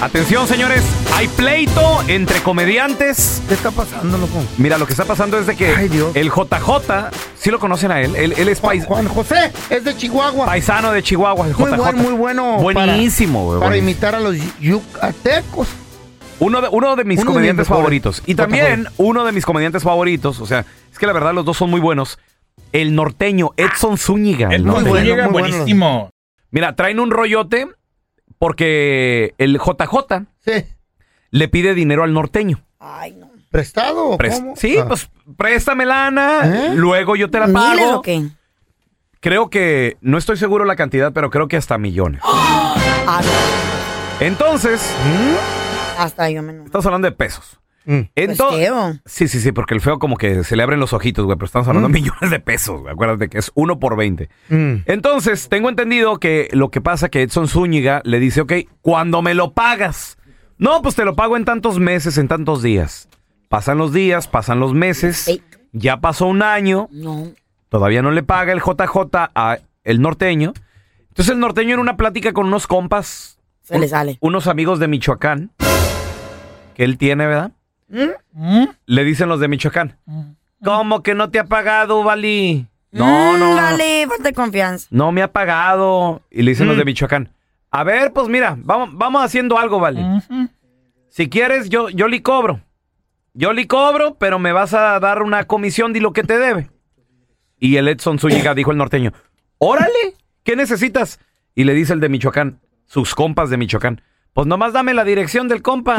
Atención, señores, hay pleito entre comediantes. ¿Qué está pasando, loco? Mira, lo que está pasando es de que Ay, Dios. el JJ, sí lo conocen a él, él, él es Juan, pais- Juan José es de Chihuahua. paisano de Chihuahua, el muy, JJ. buen- muy bueno. Buenísimo, güey, Para, para buenísimo. imitar a los yucatecos. Uno de, uno de mis Uno de comediantes mejores. favoritos. Y también uno de mis comediantes favoritos, o sea, es que la verdad los dos son muy buenos. El norteño, Edson Zúñiga. el norteño. bueno, muy bueno. buenísimo. Mira, traen un rollote porque el JJ Sí. le pide dinero al norteño. Ay, no. ¿Prestado cómo? sí, Ah. pues préstame lana, ¿Eh? luego yo te la ¿Miles pago. o qué? Creo que, no estoy seguro la cantidad, pero creo que hasta millones. Ah. Entonces, Hasta yo me estamos hablando de pesos. Mm. Entonces, feo. sí, sí, sí, porque el feo como que se le abren los ojitos, güey, pero estamos hablando Mm. de millones de pesos, güey. Acuérdate que es uno por 20. Mm. Entonces, tengo entendido que lo que pasa que Edson Zúñiga le dice, ok, cuando me lo pagas. No, pues te lo pago en tantos meses, en tantos días. Pasan los días, pasan los meses. Ya pasó un año, No. todavía no le paga el JJ a el norteño. Entonces el norteño en una plática con unos compas, Se le sale. unos amigos de Michoacán, que él tiene, ¿verdad? ¿Mm? Le dicen los de Michoacán, ¿cómo que no te ha pagado, Vali? No, Mm, no, no. Falta de confianza. No me ha pagado. Y le dicen los de Michoacán. A ver, pues mira, vamos, vamos haciendo algo. Ujú. Si quieres, yo, yo le cobro. Yo le cobro, pero me vas a dar una comisión de lo que te debe. Y el Edson Zúñiga dijo el norteño, órale, ¿qué necesitas? Y le dice el de Michoacán, sus compas de Michoacán, pues nomás dame la dirección del compa.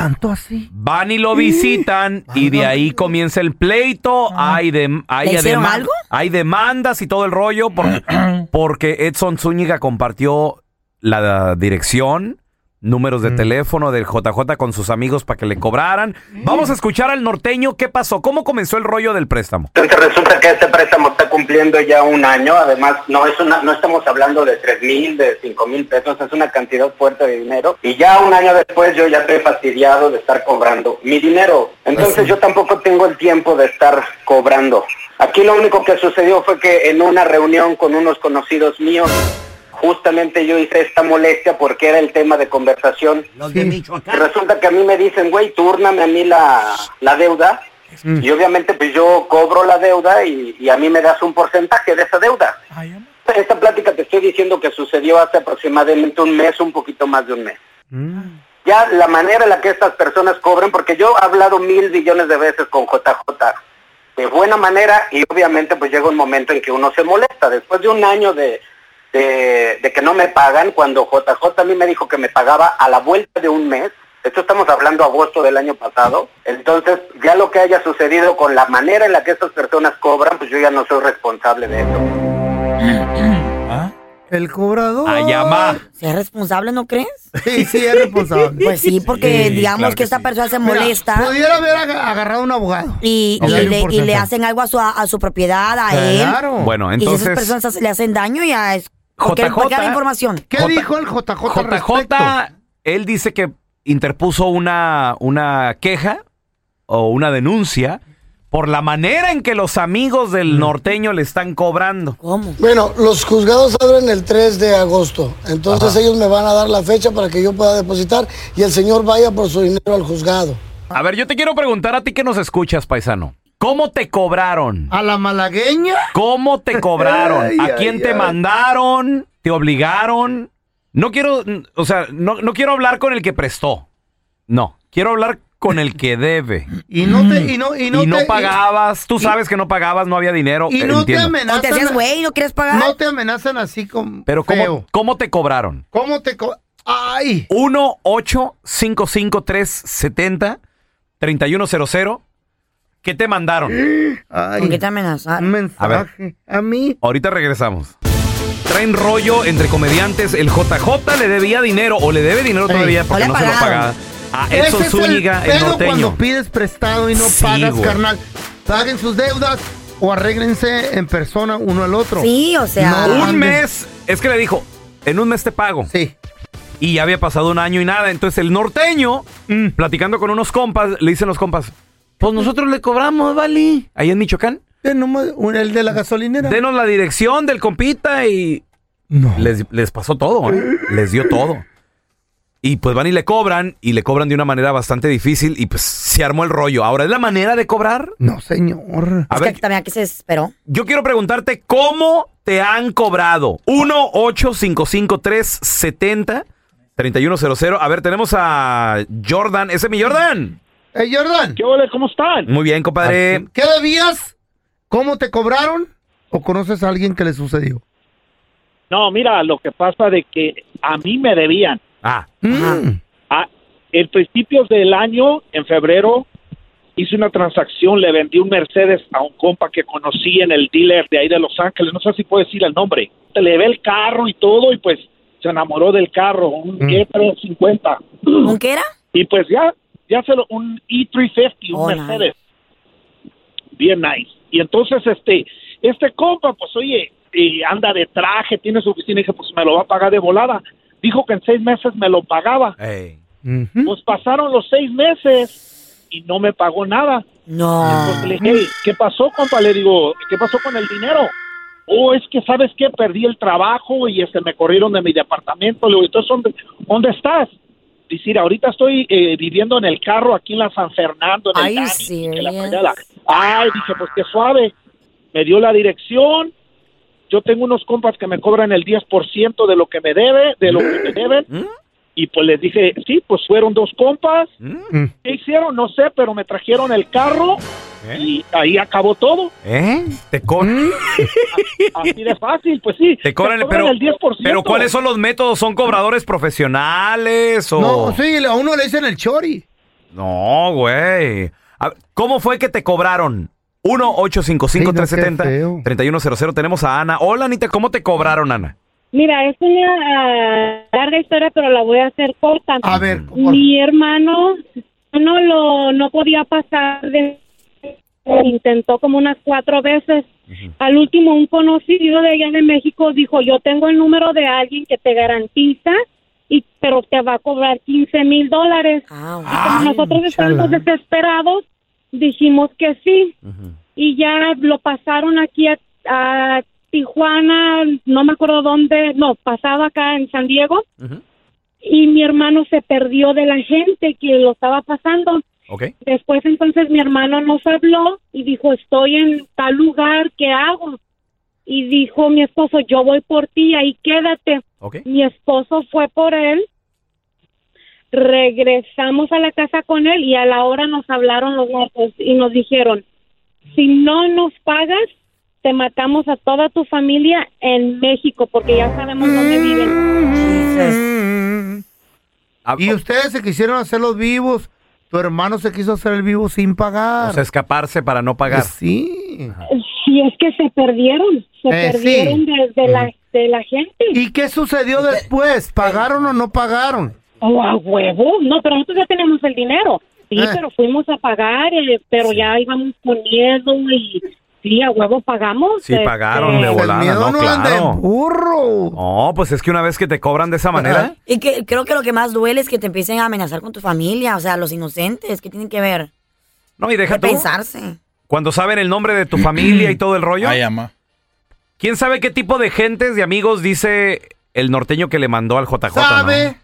¿Tanto así? Van y lo visitan y de ahí comienza el pleito. Hay, de, hay, ¿Le hicieron deman- algo? hay demandas y todo el rollo por- porque Edson Zúñiga compartió la dirección, números de teléfono del JJ con sus amigos para que le cobraran. Vamos a escuchar al norteño qué pasó, cómo comenzó el rollo del préstamo. Entonces resulta que este préstamo está cumpliendo ya un año, además no es una, no estamos hablando de tres mil, de cinco mil pesos, es una cantidad fuerte de dinero. Y ya un año después yo ya estoy fastidiado de estar cobrando mi dinero, entonces yo tampoco tengo el tiempo de estar cobrando. Aquí lo único que sucedió fue que en una reunión con unos conocidos míos, justamente yo hice esta molestia porque era el tema de conversación y resulta que a mí me dicen, güey, túrname a mí la, la deuda. Y obviamente pues yo cobro la deuda y, y a mí me das un porcentaje de esa deuda. Esta plática te estoy diciendo que sucedió hace aproximadamente un mes, un poquito más de un mes. Ya la manera en la que estas personas cobran, porque yo he hablado mil billones de veces con JJ de buena manera y obviamente pues llega un momento en que uno se molesta. Después de un año de, de, de que no me pagan, cuando JJ a mí me dijo que me pagaba a la vuelta de un mes, esto estamos hablando agosto del año pasado, entonces ya lo que haya sucedido con la manera en la que estas personas cobran, pues yo ya no soy responsable de eso. ¿Ah? ¿El cobrador? A llamar. ¿Sea responsable, no crees? Sí, sí, es responsable. Pues sí, porque Sí, digamos claro que que esta sí. persona se Mira, molesta Pudiera haber aga- agarrado un abogado. y, y le, y le hacen algo a su, a su propiedad, a él. Claro. Bueno, Y si esas entonces personas le hacen daño, ya es. Porque, JJ, porque información. ¿Qué J- dijo el JJ, respecto? JJ, él dice que interpuso una, una queja o una denuncia por la manera en que los amigos del norteño le están cobrando. ¿Cómo? Bueno, los juzgados abren el 3 de agosto. Entonces ellos me van a dar la fecha para que yo pueda depositar y el señor vaya por su dinero al juzgado. A ver, yo te quiero preguntar a ti que nos escuchas, paisano. ¿Cómo te cobraron? ¿A la malagueña? ¿Cómo te cobraron? Ay, ¿A ay, quién te ay. mandaron? ¿Te obligaron? No quiero, o sea, no, no quiero hablar con el que prestó. No, quiero hablar con el que debe. Y no te... Y no, y no y no te- pagabas, tú sabes que no pagabas, no había dinero. Y eh, no te entiendo. ¿O te amenazan... hacías güey y no quieres pagar? No te amenazan así como Pero ¿cómo, feo. ¿cómo te cobraron? ¿Cómo te... co- ¡Ay! 1 8 5 5 3 70 3100 ¿Qué te mandaron? Ay. ¿Con qué te amenazan? Un mensaje. A, mí... Ahorita regresamos. Traen rollo entre comediantes. El JJ le debía dinero o le debe dinero todavía porque No se lo pagaba. A Edson es Zúñiga, el, pedo norteño. cuando pides prestado y no Sí, pagas, güey. carnal. Paguen sus deudas o arréglense en persona uno al otro. Sí, o sea. No. Un mes, es que le dijo, en un mes te pago. Sí. Y ya había pasado un año y nada. Entonces el norteño, Mm. platicando con unos compas, le dicen los compas, pues nosotros le cobramos, ¿vale? Ahí en Michoacán. Eh, nomás un- El de la gasolinera. Denos la dirección del compita y No. Les, les pasó todo, ¿eh? Les dio todo. Y pues van y le cobran, y le cobran de una manera bastante difícil, y pues se armó el rollo. Ahora, ¿es la manera de cobrar? No, señor. A es ver, que también aquí se esperó. yo quiero preguntarte, ¿cómo te han cobrado? 1-855-370-3100. A ver, tenemos a Jordan. ¿Ese es mi Jordan? Hey, Jordan. ¿Qué hola? ¿Cómo están? Muy bien, compadre. ¿Qué debías? ¿Cómo te cobraron? ¿O conoces a alguien que le sucedió? No, mira, lo que pasa de que a mí me debían. Ah, Mm. A, en principios del año, en febrero, hice una transacción, le vendí un Mercedes a un compa que conocí en el dealer de ahí de Los Ángeles, no sé si puedo decir el nombre. Le llevé el carro y todo y pues se enamoró del carro, un Mm. E350. ¿Un qué era? Y pues ya, ya se lo, un E350, un Oh, Mercedes. Bien nice. Y entonces este, este compa, pues oye, eh, anda de traje, tiene su oficina, y dije, pues me lo va a pagar de volada. Dijo que en seis meses me lo pagaba. ey. Ujú. Pues pasaron los seis meses y no me pagó nada. No. Entonces le dije, "Hey, ¿qué pasó, compa? Le digo, ¿qué pasó con el dinero? Oh, es que, ¿sabes qué? Perdí el trabajo y este, me corrieron de mi departamento. Le digo, entonces, ¿dónde, dónde estás? Dice, ahorita estoy eh, viviendo en el carro aquí en la San Fernando, en el Dani, que la fregada". Ay, dije, pues qué suave. Me dio la dirección. Yo tengo unos compas que me cobran el 10% de lo que me debe, de lo que me deben. ¿Mm? Y pues les dije, sí, pues fueron dos compas. Mm. ¿Qué hicieron? No sé, pero me trajeron el carro ¿Eh? y ahí acabó todo. ¿Eh? Te cobran. Así de fácil, pues sí. Te cobran, Te pero, el 10%. pero ¿cuáles son los métodos? ¿Son cobradores profesionales o...? No, sí, a uno le dicen el chori. No, güey. ¿Cómo fue que te cobraron? 1-855-370-3100. Tenemos a Ana. Hola, Anita. ¿Cómo te cobraron, Ana? Mira, es una ah, larga historia, pero la voy a hacer corta. A ver, por- Mi hermano no lo no podía pasar de intentó como unas cuatro veces. Al último, un conocido de allá de México dijo, yo tengo el número de alguien que te garantiza, y pero te va a cobrar 15 mil dólares. Ah, nosotros estábamos desesperados, dijimos que sí. Y ya lo pasaron aquí a, a Tijuana, no me acuerdo dónde, no, pasaba acá en San Diego. Y mi hermano se perdió de la gente que lo estaba pasando. Después entonces mi hermano nos habló y dijo, estoy en tal lugar, ¿qué hago? Y dijo mi esposo, yo voy por ti, ahí quédate. Mi esposo fue por él. Regresamos a la casa con él y a la hora nos hablaron los muertos y nos dijeron, si no nos pagas, te matamos a toda tu familia en México porque ya sabemos dónde viven. Jesus. Ah, Y ustedes se quisieron hacer los vivos. Tu hermano se quiso hacer el vivo sin pagar. O sea, escaparse para no pagar. Pues sí. Si es que se perdieron, se Eh, perdieron sí. de, de la, de la gente. ¿Y qué sucedió después? ¿Pagaron o no pagaron? Oh, a huevo. No, pero nosotros ya tenemos el dinero. Sí, Eh. pero fuimos a pagar, eh, pero ya íbamos con miedo y sí, a huevo pagamos. Sí, este, pagaron de volada, miedo no, claro. burro. No, pues es que una vez que te cobran de esa manera... Y que creo que lo que más duele es que te empiecen a amenazar con tu familia, o sea, los inocentes, ¿qué tienen que ver? No, y deja De tú. pensarse. Cuando saben el nombre de tu familia y todo el rollo. Ay, ama. ¿Quién sabe qué tipo de gentes, de amigos dice el norteño que le mandó al JJ? ¿no? ¿Sabe?